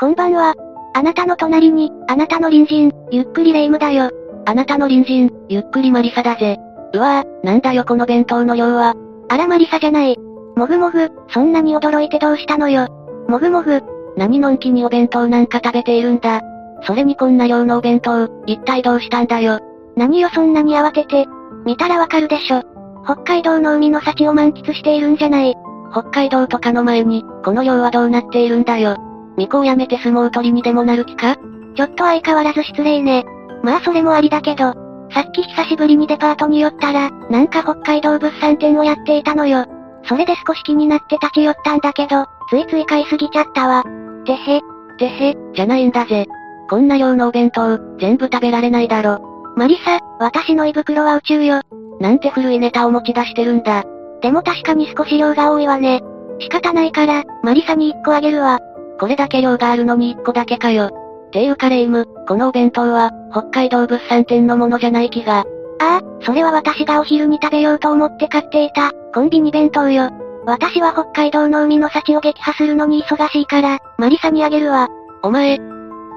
こんばんは。あなたの隣に、あなたの隣人、ゆっくりレ夢ムだよ。あなたの隣人、ゆっくりマリサだぜ。うわぁ、なんだよこの弁当の量は。あらマリサじゃない。もぐもぐ、そんなに驚いてどうしたのよ。もぐもぐ、何のんきにお弁当なんか食べているんだ。それにこんな量のお弁当、一体どうしたんだよ。何よそんなに慌てて。見たらわかるでしょ。北海道の海の幸を満喫しているんじゃない。北海道とかの前に、この量はどうなっているんだよ。巫女をやめて相撲取りにでもなる気か？ちょっと相変わらず失礼ね。まあそれもありだけど、さっき久しぶりにデパートに寄ったら、なんか北海道物産展をやっていたのよ。それで少し気になって立ち寄ったんだけど、ついつい買いすぎちゃったわ。てへ、てへ、じゃないんだぜ。こんな量のお弁当、全部食べられないだろ。マリサ、私の胃袋は宇宙よ。なんて古いネタを持ち出してるんだ。でも確かに少し量が多いわね。仕方ないから、マリサに1個あげるわ。これだけ量があるのに1個だけかよ。ていうかレイム、このお弁当は、北海道物産展のものじゃない気が。ああ、それは私がお昼に食べようと思って買っていた、コンビニ弁当よ。私は北海道の海の幸を撃破するのに忙しいから、マリサにあげるわ。お前、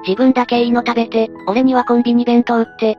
自分だけいいの食べて、俺にはコンビニ弁当って。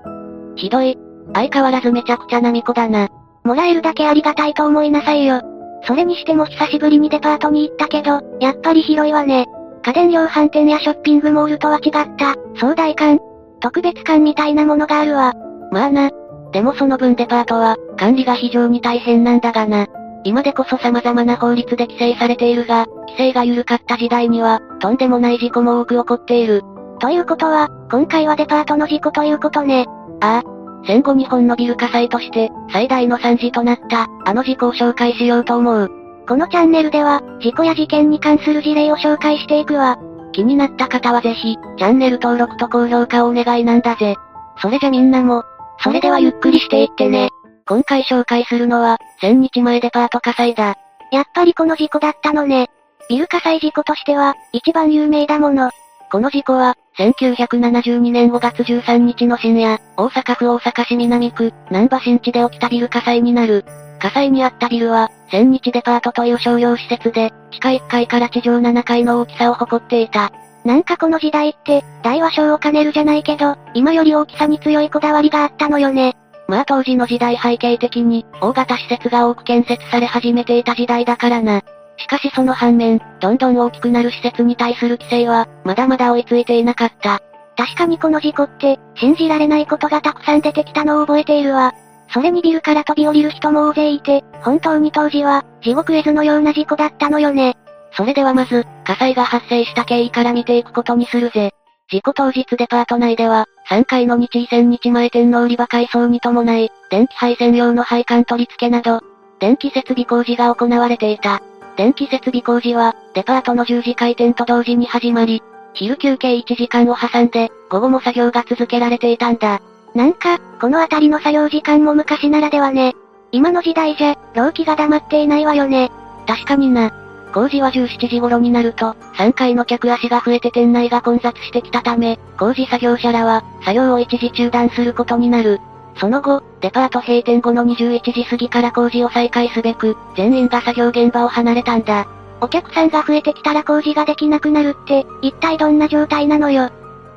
ひどい。相変わらずめちゃくちゃなみこだな。もらえるだけありがたいと思いなさいよ。それにしても久しぶりにデパートに行ったけど、やっぱり広いわね。家電量販店やショッピングモールとは違った、壮大感、特別感みたいなものがあるわ。まあな。でもその分デパートは、管理が非常に大変なんだがな。今でこそ様々な法律で規制されているが、規制が緩かった時代には、とんでもない事故も多く起こっている。ということは、今回はデパートの事故ということね。ああ。戦後日本のビル火災として、最大の惨事となった、あの事故を紹介しようと思う。このチャンネルでは、事故や事件に関する事例を紹介していくわ。気になった方はぜひ、チャンネル登録と高評価をお願いなんだぜ。それじゃみんなも、それではゆっくりしていってね。今回紹介するのは、1000日前デパート火災だ。やっぱりこの事故だったのね。ビル火災事故としては、一番有名だもの。この事故は、1972年5月13日の深夜、大阪府大阪市南区、南波新地で起きたビル火災になる。火災にあったビルは、千日デパートという商業施設で、地下1階から地上7階の大きさを誇っていた。なんかこの時代って、大和小を兼ねるじゃないけど、今より大きさに強いこだわりがあったのよね。まあ当時の時代背景的に、大型施設が多く建設され始めていた時代だからな。しかしその反面、どんどん大きくなる施設に対する規制は、まだまだ追いついていなかった。確かにこの事故って、信じられないことがたくさん出てきたのを覚えているわ。それにビルから飛び降りる人も大勢いて、本当に当時は、地獄絵図のような事故だったのよね。それではまず、火災が発生した経緯から見ていくことにするぜ。事故当日デパート内では、3階の日位千日前店の売り場改装に伴い、電気配線用の配管取り付けなど、電気設備工事が行われていた。電気設備工事は、デパートの10時開店と同時に始まり、昼休憩1時間を挟んで、午後も作業が続けられていたんだ。なんか、この辺りの作業時間も昔ならではね。今の時代じゃ、老気が黙っていないわよね。確かにな。工事は17時頃になると、3階の客足が増えて店内が混雑してきたため、工事作業者らは、作業を一時中断することになる。その後、デパート閉店後の21時過ぎから工事を再開すべく、全員が作業現場を離れたんだ。お客さんが増えてきたら工事ができなくなるって、一体どんな状態なのよ。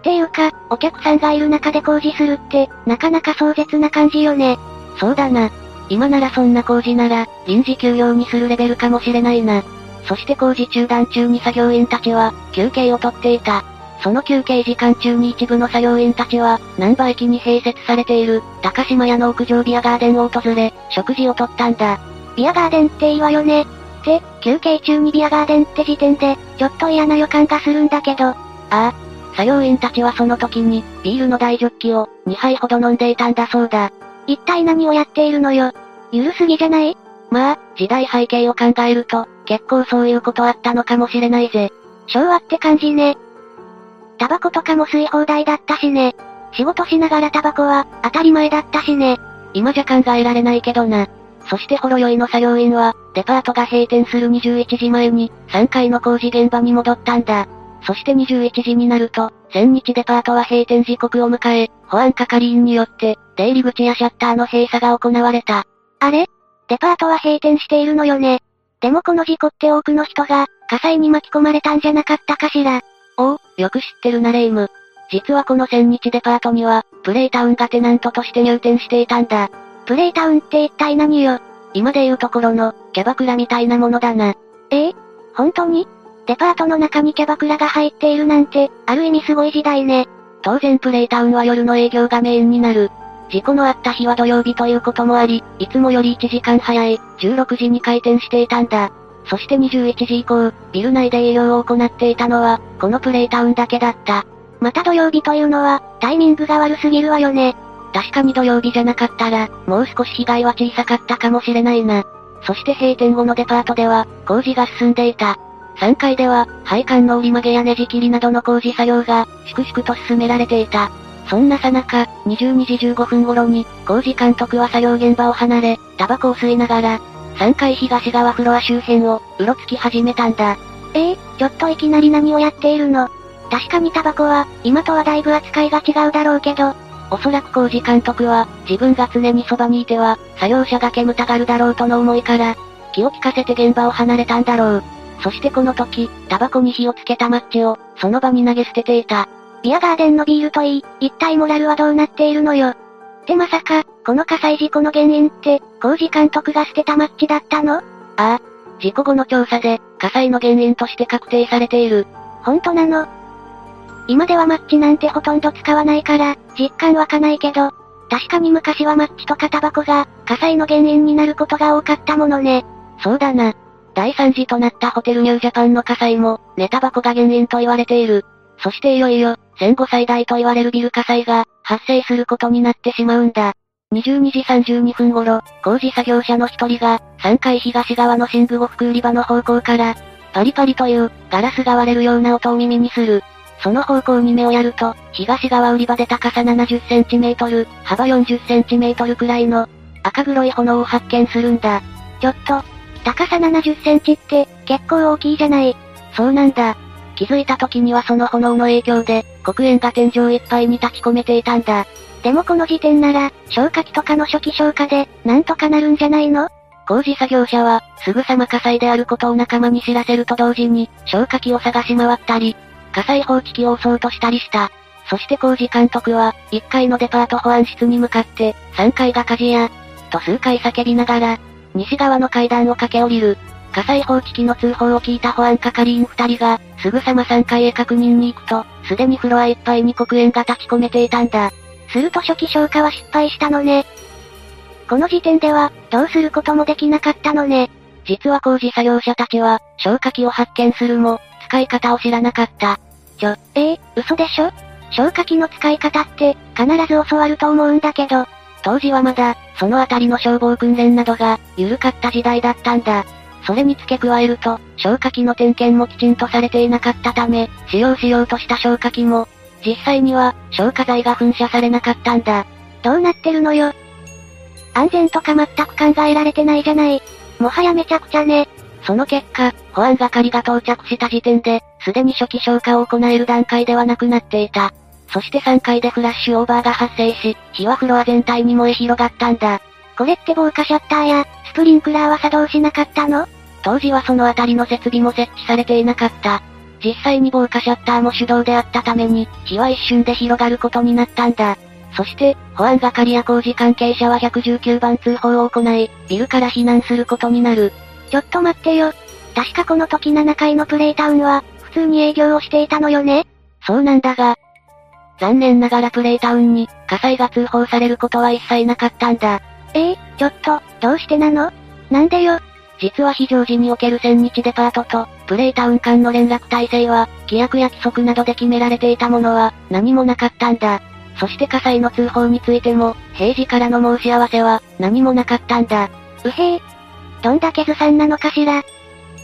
っていうか、お客さんがいる中で工事するって、なかなか壮絶な感じよね。そうだな。今ならそんな工事なら、臨時休業にするレベルかもしれないな。そして工事中断中に作業員たちは、休憩をとっていた。その休憩時間中に一部の作業員たちは、南波駅に併設されている、高島屋の屋上ビアガーデンを訪れ、食事をとったんだ。ビアガーデンっていいわよね。で、休憩中にビアガーデンって時点で、ちょっと嫌な予感がするんだけど。ああ。作業員たちはその時に、ビールの大ジョッキを、2杯ほど飲んでいたんだそうだ。一体何をやっているのよ？ゆるすぎじゃない？まあ、時代背景を考えると、結構そういうことあったのかもしれないぜ。昭和って感じね。タバコとかも吸い放題だったしね。仕事しながらタバコは、当たり前だったしね。今じゃ考えられないけどな。そしてほろ酔いの作業員は、デパートが閉店する21時前に、3階の工事現場に戻ったんだ。そして21時になると、千日デパートは閉店時刻を迎え、保安係員によって、出入り口やシャッターの閉鎖が行われた。あれ？デパートは閉店しているのよね。でもこの事故って多くの人が、火災に巻き込まれたんじゃなかったかしら。おお、よく知ってるなレイム。実はこの千日デパートには、プレイタウンがテナントとして入店していたんだ。プレイタウンって一体何よ？今で言うところの、キャバクラみたいなものだな。ええ？本当に？デパートの中にキャバクラが入っているなんて、ある意味すごい時代ね。当然プレイタウンは夜の営業がメインになる。事故のあった日は土曜日ということもあり、いつもより1時間早い、16時に開店していたんだ。そして21時以降、ビル内で営業を行っていたのは、このプレイタウンだけだった。また土曜日というのは、タイミングが悪すぎるわよね。確かに土曜日じゃなかったら、もう少し被害は小さかったかもしれないな。そして閉店後のデパートでは、工事が進んでいた。3階では、配管の折り曲げやネジ切りなどの工事作業が、粛々と進められていた。そんなさなか、22時15分頃に、工事監督は作業現場を離れ、タバコを吸いながら、3階東側フロア周辺を、うろつき始めたんだ。ええー、ちょっといきなり何をやっているの？確かにタバコは、今とはだいぶ扱いが違うだろうけど、おそらく工事監督は、自分が常にそばにいては、作業者が煙たがるだろうとの思いから、気を利かせて現場を離れたんだろう。そしてこの時、タバコに火をつけたマッチを、その場に投げ捨てていた。ビアガーデンのビールといい、一体モラルはどうなっているのよ。ってまさか、この火災事故の原因って、工事監督が捨てたマッチだったの？ああ。事故後の調査で、火災の原因として確定されている。本当なの？今ではマッチなんてほとんど使わないから、実感湧かないけど、確かに昔はマッチとかタバコが、火災の原因になることが多かったものね。そうだな。第3次となったホテルニュージャパンの火災も、ネタバコが原因と言われている。そしていよいよ、戦後最大と言われるビル火災が、発生することになってしまうんだ。22時32分頃、工事作業者の一人が、3階東側の寝具呉服売り場の方向から、パリパリという、ガラスが割れるような音を耳にする。その方向に目をやると、東側売り場で高さ70センチメートル、幅40センチメートルくらいの、赤黒い炎を発見するんだ。ちょっと、高さ70センチって、結構大きいじゃない。そうなんだ。気づいた時にはその炎の影響で、黒煙が天井いっぱいに立ち込めていたんだ。でもこの時点なら、消火器とかの初期消火で、なんとかなるんじゃないの？工事作業者は、すぐさま火災であることを仲間に知らせると同時に、消火器を探し回ったり、火災報知器を押そうとしたりした。そして工事監督は、1階のデパート保安室に向かって、3階が火事や、と数回叫びながら、西側の階段を駆け下りる。火災報知器の通報を聞いた保安係員2人が、すぐさま3階へ確認に行くと、すでにフロアいっぱいに黒煙が立ち込めていたんだ。すると初期消火は失敗したのね。この時点では、どうすることもできなかったのね。実は工事作業者たちは、消火器を発見するも、使い方を知らなかった。ちょ、えー、嘘でしょ？消火器の使い方って、必ず教わると思うんだけど。当時はまだ、そのあたりの消防訓練などが、緩かった時代だったんだ。それに付け加えると、消火器の点検もきちんとされていなかったため、使用しようとした消火器も、実際には、消火剤が噴射されなかったんだ。どうなってるのよ。安全とか全く考えられてないじゃない。もはやめちゃくちゃね。その結果、保安係が到着した時点で、すでに初期消火を行える段階ではなくなっていた。そして3階でフラッシュオーバーが発生し、火はフロア全体に燃え広がったんだ。これって防火シャッターや、スプリンクラーは作動しなかったの？当時はそのあたりの設備も設置されていなかった。実際に防火シャッターも手動であったために、火は一瞬で広がることになったんだ。そして、保安係や工事関係者は119番通報を行い、ビルから避難することになる。ちょっと待ってよ。確かこの時7階のプレイタウンは、普通に営業をしていたのよね？そうなんだが、残念ながらプレイタウンに、火災が通報されることは一切なかったんだ。ええー、ちょっと、どうしてなの？なんでよ？実は非常時における千日デパートと、プレイタウン間の連絡体制は、規約や規則などで決められていたものは、何もなかったんだ。そして火災の通報についても、平時からの申し合わせは、何もなかったんだ。うへえ。どんだけずさんなのかしら？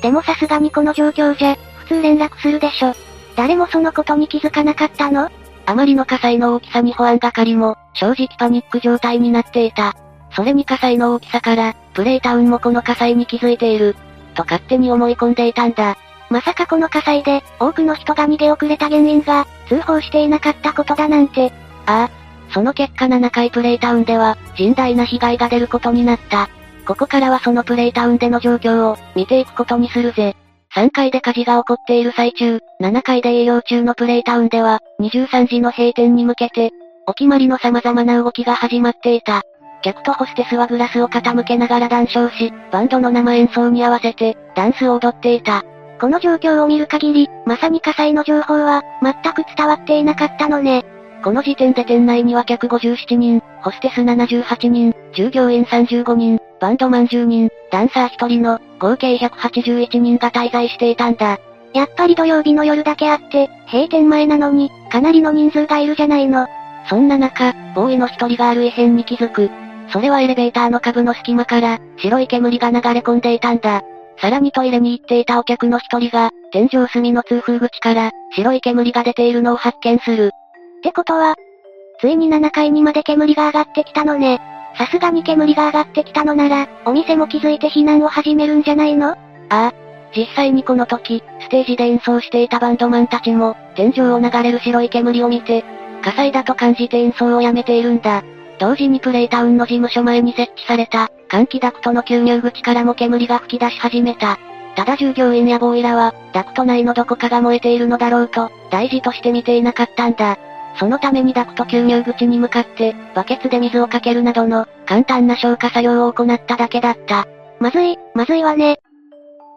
でもさすがにこの状況じゃ、普通連絡するでしょ。誰もそのことに気づかなかったの？あまりの火災の大きさに保安係も、正直パニック状態になっていた。それに火災の大きさから、プレイタウンもこの火災に気づいている。と勝手に思い込んでいたんだ。まさかこの火災で、多くの人が逃げ遅れた原因が、通報していなかったことだなんて。ああ。その結果7階プレイタウンでは、甚大な被害が出ることになった。ここからはそのプレイタウンでの状況を、見ていくことにするぜ。3階で火事が起こっている最中、7階で営業中のプレイタウンでは、23時の閉店に向けて、お決まりの様々な動きが始まっていた。客とホステスはグラスを傾けながら談笑し、バンドの生演奏に合わせて、ダンスを踊っていた。この状況を見る限り、まさに火災の情報は、全く伝わっていなかったのね。この時点で店内には客57人、ホステス78人、従業員35人、バンドマン10人、ダンサー1人の、合計181人が滞在していたんだ。やっぱり土曜日の夜だけあって、閉店前なのに、かなりの人数がいるじゃないの。そんな中、ボーイの一人がある異変に気づく。それはエレベーターの下の隙間から、白い煙が流れ込んでいたんだ。さらにトイレに行っていたお客の一人が、天井隅の通風口から、白い煙が出ているのを発見する。ってことは、ついに7階にまで煙が上がってきたのね。さすがに煙が上がってきたのなら、お店も気づいて避難を始めるんじゃないの？ああ。実際にこの時、ステージで演奏していたバンドマンたちも、天井を流れる白い煙を見て、火災だと感じて演奏をやめているんだ。同時にプレイタウンの事務所前に設置された、換気ダクトの吸入口からも煙が吹き出し始めた。ただ従業員やボーイラは、ダクト内のどこかが燃えているのだろうと、大事として見ていなかったんだ。そのためにダクト吸入口に向かって、バケツで水をかけるなどの、簡単な消火作業を行っただけだった。まずい、まずいわね。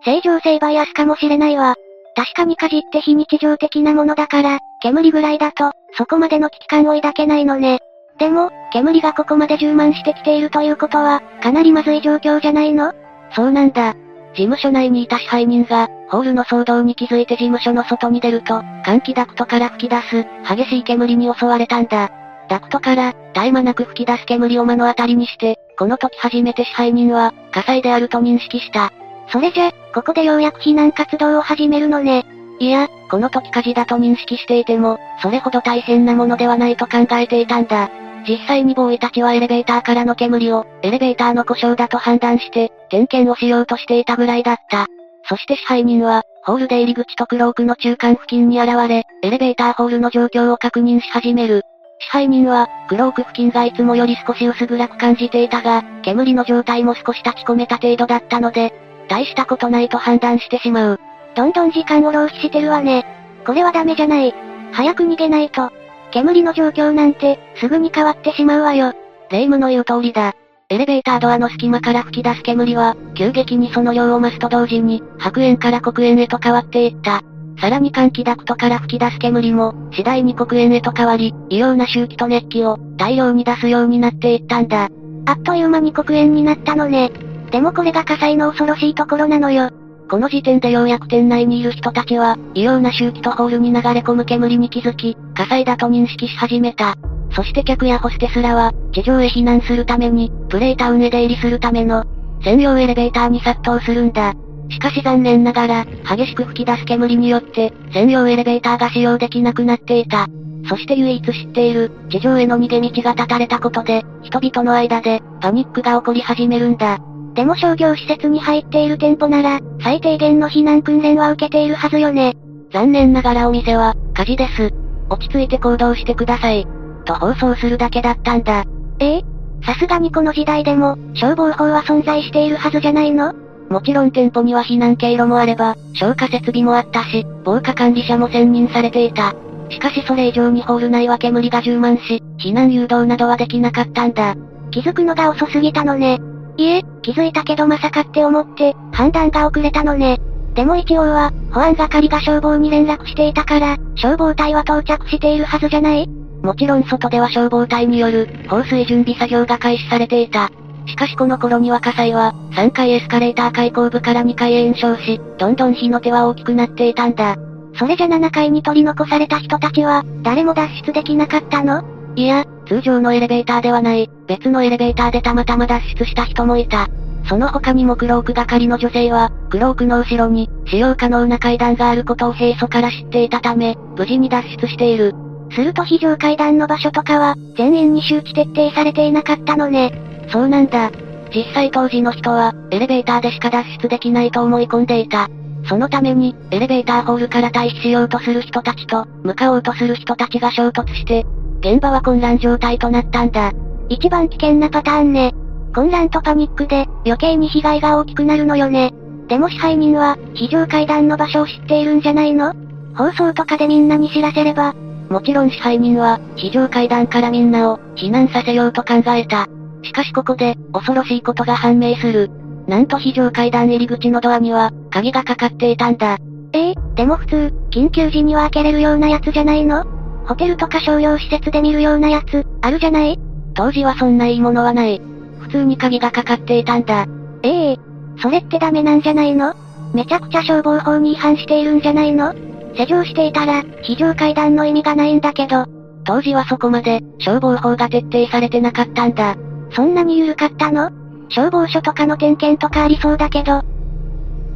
正常性バイアスかもしれないわ。確かに火事って非日常的なものだから、煙ぐらいだと、そこまでの危機感を抱けないのね。でも、煙がここまで充満してきているということは、かなりまずい状況じゃないの？そうなんだ。事務所内にいた支配人が、ホールの騒動に気づいて事務所の外に出ると、換気ダクトから吹き出す、激しい煙に襲われたんだ。ダクトから、絶え間なく吹き出す煙を目の当たりにして、この時初めて支配人は、火災であると認識した。それじゃ、ここでようやく避難活動を始めるのね。いや、この時火事だと認識していても、それほど大変なものではないと考えていたんだ。実際にボーイたちはエレベーターからの煙を、エレベーターの故障だと判断して、点検をしようとしていたぐらいだった。そして支配人は、ホール出入り口とクロークの中間付近に現れ、エレベーターホールの状況を確認し始める。支配人は、クローク付近がいつもより少し薄暗く感じていたが、煙の状態も少し立ち込めた程度だったので、大したことないと判断してしまう。どんどん時間を浪費してるわね。これはダメじゃない。早く逃げないと。煙の状況なんて、すぐに変わってしまうわよ。霊夢の言う通りだ。エレベータードアの隙間から吹き出す煙は、急激にその量を増すと同時に、白煙から黒煙へと変わっていった。さらに換気ダクトから吹き出す煙も、次第に黒煙へと変わり、異様な周期と熱気を、大量に出すようになっていったんだ。あっという間に黒煙になったのね。でもこれが火災の恐ろしいところなのよ。この時点でようやく店内にいる人たちは、異様な周期とホールに流れ込む煙に気づき、火災だと認識し始めた。そして客やホステスらは、地上へ避難するために、プレイタウンへ出入りするための、専用エレベーターに殺到するんだ。しかし残念ながら、激しく吹き出す煙によって、専用エレベーターが使用できなくなっていた。そして唯一知っている、地上への逃げ道が断たれたことで、人々の間で、パニックが起こり始めるんだ。でも商業施設に入っている店舗なら、最低限の避難訓練は受けているはずよね。残念ながらお店は、火事です。落ち着いて行動してください。と放送するだけだったんだ。ええ？さすがにこの時代でも、消防法は存在しているはずじゃないの？もちろん店舗には避難経路もあれば、消火設備もあったし、防火管理者も専任されていた。しかしそれ以上にホール内は煙が充満し、避難誘導などはできなかったんだ。気づくのが遅すぎたのね。いえ、気づいたけどまさかって思って、判断が遅れたのね。でも一応は、保安係が消防に連絡していたから、消防隊は到着しているはずじゃない？もちろん外では消防隊による、放水準備作業が開始されていた。しかしこの頃には火災は、3階エスカレーター開口部から2階へ延焼し、どんどん火の手は大きくなっていたんだ。それじゃ7階に取り残された人たちは、誰も脱出できなかったの？いや、通常のエレベーターではない、別のエレベーターでたまたま脱出した人もいた。その他にもクローク係の女性は、クロークの後ろに、使用可能な階段があることを平素から知っていたため、無事に脱出している。すると非常階段の場所とかは、全員に周知徹底されていなかったのね。そうなんだ。実際当時の人は、エレベーターでしか脱出できないと思い込んでいた。そのために、エレベーターホールから退避しようとする人たちと、向かおうとする人たちが衝突して、現場は混乱状態となったんだ。一番危険なパターンね。混乱とパニックで、余計に被害が大きくなるのよね。でも支配人は、非常階段の場所を知っているんじゃないの？放送とかでみんなに知らせれば。もちろん支配人は、非常階段からみんなを、避難させようと考えた。しかしここで、恐ろしいことが判明する。なんと非常階段入り口のドアには、鍵がかかっていたんだ。ええー、でも普通、緊急時には開けれるようなやつじゃないの？ホテルとか商業施設で見るようなやつ、あるじゃない？当時はそんないいものはない。普通に鍵がかかっていたんだ。ええー、それってダメなんじゃないの？めちゃくちゃ消防法に違反しているんじゃないの？施錠していたら、非常階段の意味がないんだけど。当時はそこまで、消防法が徹底されてなかったんだ。そんなに緩かったの？消防署とかの点検とかありそうだけど。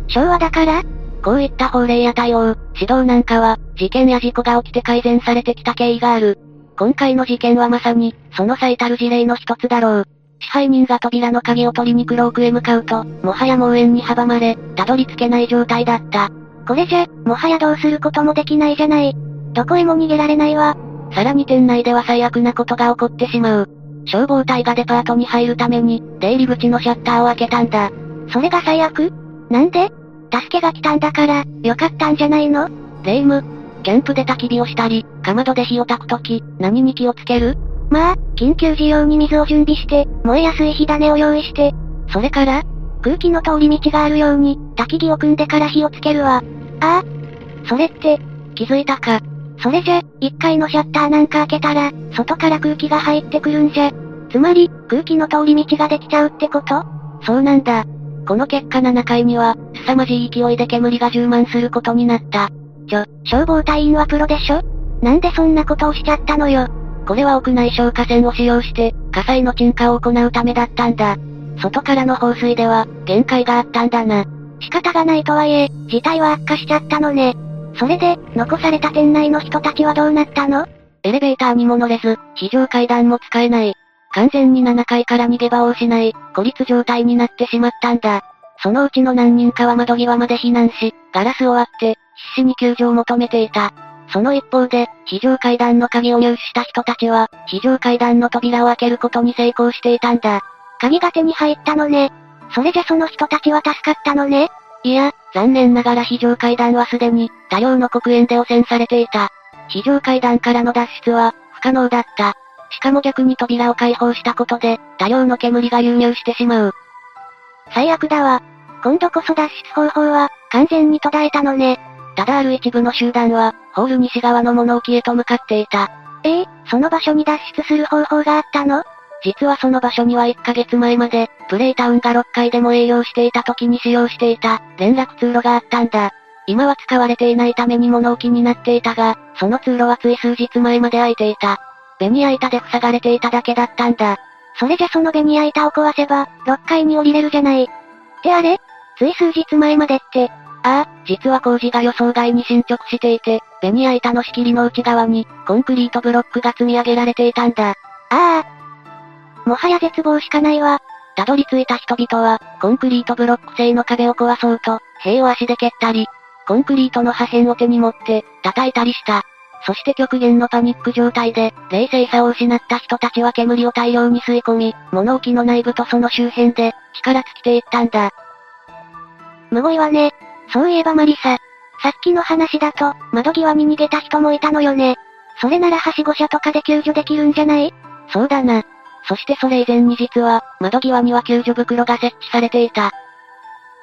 昭和だから？こういった法令や対応、指導なんかは、事件や事故が起きて改善されてきた経緯がある。今回の事件はまさに、その最たる事例の一つだろう。支配人が扉の鍵を取りにクロークへ向かうと、もはや猛縁に阻まれ、たどり着けない状態だった。これじゃ、もはやどうすることもできないじゃない。どこへも逃げられないわ。さらに店内では最悪なことが起こってしまう。消防隊がデパートに入るために、出入り口のシャッターを開けたんだ。それが最悪？なんで？助けが来たんだから、よかったんじゃないの？レイム、キャンプで焚き火をしたり、かまどで火を焚くとき、何に気をつける？まあ、緊急時用に水を準備して、燃えやすい火種を用意して、それから？空気の通り道があるように、焚き木を組んでから火をつけるわ。ああ。それって、気づいたか。それじゃ、1階のシャッターなんか開けたら、外から空気が入ってくるんじゃ。つまり、空気の通り道ができちゃうってこと？そうなんだ。この結果7階には、凄まじい勢いで煙が充満することになった。ちょ、消防隊員はプロでしょ？なんでそんなことをしちゃったのよ？これは屋内消火栓を使用して、火災の鎮火を行うためだったんだ。外からの放水では、限界があったんだな。仕方がないとはいえ、事態は悪化しちゃったのね。それで、残された店内の人たちはどうなったの？エレベーターにも乗れず、非常階段も使えない。完全に7階から逃げ場を失い、孤立状態になってしまったんだ。そのうちの何人かは窓際まで避難し、ガラスを割って、必死に救助を求めていた。その一方で、非常階段の鍵を入手した人たちは、非常階段の扉を開けることに成功していたんだ。鍵が手に入ったのね。それじゃその人たちは助かったのね。いや、残念ながら非常階段はすでに、多量の黒煙で汚染されていた。非常階段からの脱出は、不可能だった。しかも逆に扉を開放したことで、多量の煙が流入してしまう。最悪だわ。今度こそ脱出方法は、完全に途絶えたのね。ただある一部の集団は、ホール西側の物置へと向かっていた。ええー、その場所に脱出する方法があったの？実はその場所には1ヶ月前まで、プレイタウンが6階でも営業していた時に使用していた、連絡通路があったんだ。今は使われていないために物置になっていたが、その通路はつい数日前まで開いていた。ベニヤ板で塞がれていただけだったんだ。それじゃそのベニヤ板を壊せば、6階に降りれるじゃない。ってあれ？つい数日前までって。ああ、実は工事が予想外に進捗していて、ベニヤ板の仕切りの内側に、コンクリートブロックが積み上げられていたんだ。ああ。もはや絶望しかないわ。たどり着いた人々は、コンクリートブロック製の壁を壊そうと、塀を足で蹴ったり、コンクリートの破片を手に持って、叩いたりした。そして極限のパニック状態で、冷静さを失った人たちは煙を大量に吸い込み、物置の内部とその周辺で、力尽きていったんだ。むごいわね。そういえばマリサ。さっきの話だと、窓際に逃げた人もいたのよね。それならはしご車とかで救助できるんじゃない？そうだな。そしてそれ以前に実は、窓際には救助袋が設置されていた。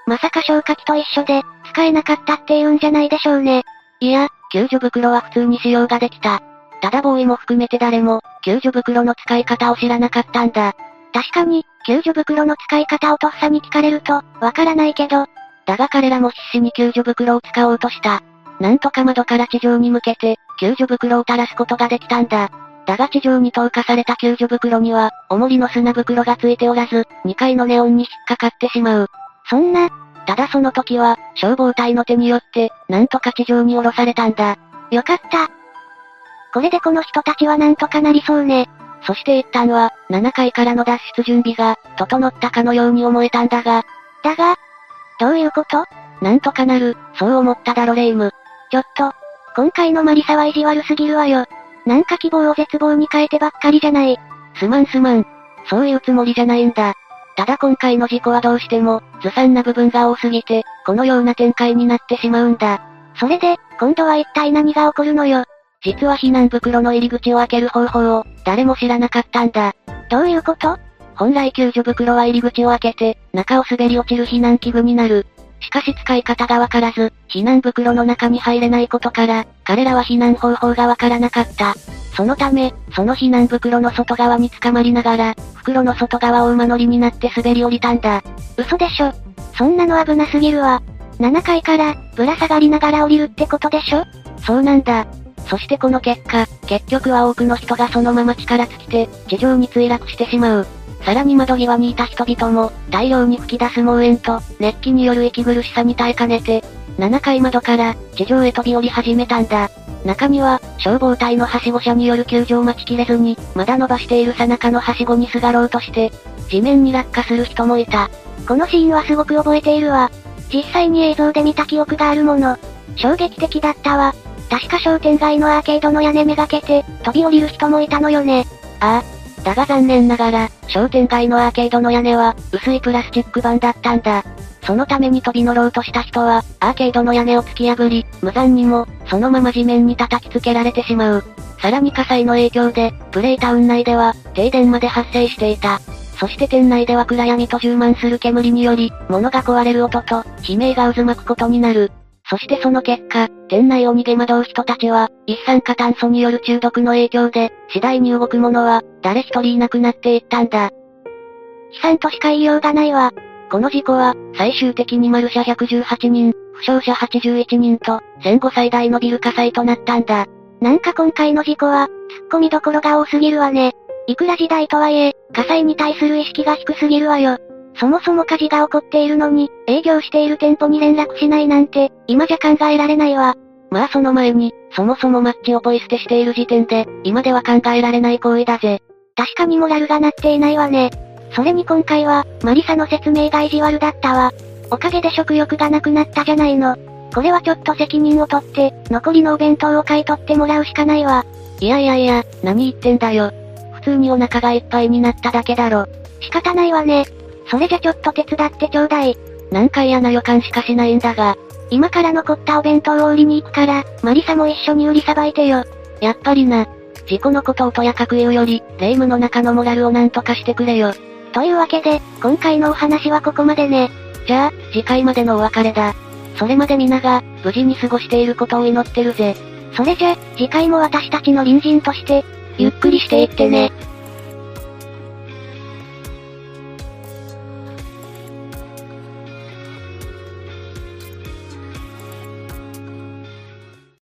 まさか消火器と一緒で、使えなかったって言うんじゃないでしょうね。いや、救助袋は普通に使用ができた。ただボーイも含めて誰も、救助袋の使い方を知らなかったんだ。確かに、救助袋の使い方をとっさに聞かれると、わからないけど。だが彼らも必死に救助袋を使おうとした。なんとか窓から地上に向けて、救助袋を垂らすことができたんだ。だが地上に投下された救助袋には、重りの砂袋がついておらず、2階のネオンに引っかかってしまう。そんな、ただその時は、消防隊の手によって、なんとか地上に降ろされたんだ。よかった。これでこの人たちはなんとかなりそうね。そして一旦は、7階からの脱出準備が、整ったかのように思えたんだが。だが、どういうこと？なんとかなる、そう思っただろレイム。ちょっと、今回のマリサは意地悪すぎるわよ。なんか希望を絶望に変えてばっかりじゃない。すまんすまん。そういうつもりじゃないんだ。ただ今回の事故はどうしても、ずさんな部分が多すぎて、このような展開になってしまうんだ。それで、今度は一体何が起こるのよ。実は避難袋の入り口を開ける方法を、誰も知らなかったんだ。どういうこと？本来救助袋は入り口を開けて、中を滑り落ちる避難器具になる。しかし使い方がわからず、避難袋の中に入れないことから、彼らは避難方法がわからなかった。そのため、その避難袋の外側に捕まりながら、袋の外側を馬乗りになって滑り降りたんだ。嘘でしょ？そんなの危なすぎるわ。7階から、ぶら下がりながら降りるってことでしょ？そうなんだ。そしてこの結果、結局は多くの人がそのまま力尽きて、地上に墜落してしまう。さらに窓際にいた人々も、大量に吹き出す猛炎と、熱気による息苦しさに耐えかねて、7階窓から、地上へ飛び降り始めたんだ。中には、消防隊のはしご車による救助を待ちきれずに、まだ伸ばしているさなかのはしごにすがろうとして、地面に落下する人もいた。このシーンはすごく覚えているわ。実際に映像で見た記憶があるもの。衝撃的だったわ。確か商店街のアーケードの屋根めがけて、飛び降りる人もいたのよね。ああ、だが残念ながら、商店街のアーケードの屋根は、薄いプラスチック板だったんだ。そのために飛び乗ろうとした人は、アーケードの屋根を突き破り、無残にも、そのまま地面に叩きつけられてしまう。さらに火災の影響で、プレイタウン内では、停電まで発生していた。そして店内では暗闇と充満する煙により、物が壊れる音と、悲鳴が渦巻くことになる。そしてその結果、店内を逃げ惑う人たちは、一酸化炭素による中毒の影響で、次第に動く者は、誰一人いなくなっていったんだ。悲惨としか言いようがないわ。この事故は、最終的にマルシャ118人、負傷者81人と、戦後最大のビル火災となったんだ。なんか今回の事故は、突っ込みどころが多すぎるわね。いくら時代とはいえ、火災に対する意識が低すぎるわよ。そもそも火事が起こっているのに、営業している店舗に連絡しないなんて、今じゃ考えられないわ。まあその前に、そもそもマッチをポイ捨てしている時点で、今では考えられない行為だぜ。確かにモラルがなっていないわね。それに今回は、マリサの説明が意地悪だったわ。おかげで食欲がなくなったじゃないの。これはちょっと責任を取って、残りのお弁当を買い取ってもらうしかないわ。いやいやいや、何言ってんだよ。普通にお腹がいっぱいになっただけだろ。仕方ないわね。それじゃちょっと手伝ってちょうだい。なんか嫌な予感しかしないんだが。今から残ったお弁当を売りに行くから、マリサも一緒に売りさばいてよ。やっぱりな。事故のことをとやかく言うより、霊夢の中のモラルをなんとかしてくれよ。というわけで、今回のお話はここまでね。じゃあ、次回までのお別れだ。それまで皆が、無事に過ごしていることを祈ってるぜ。それじゃ、次回も私たちの隣人として、ゆっくりしていってね。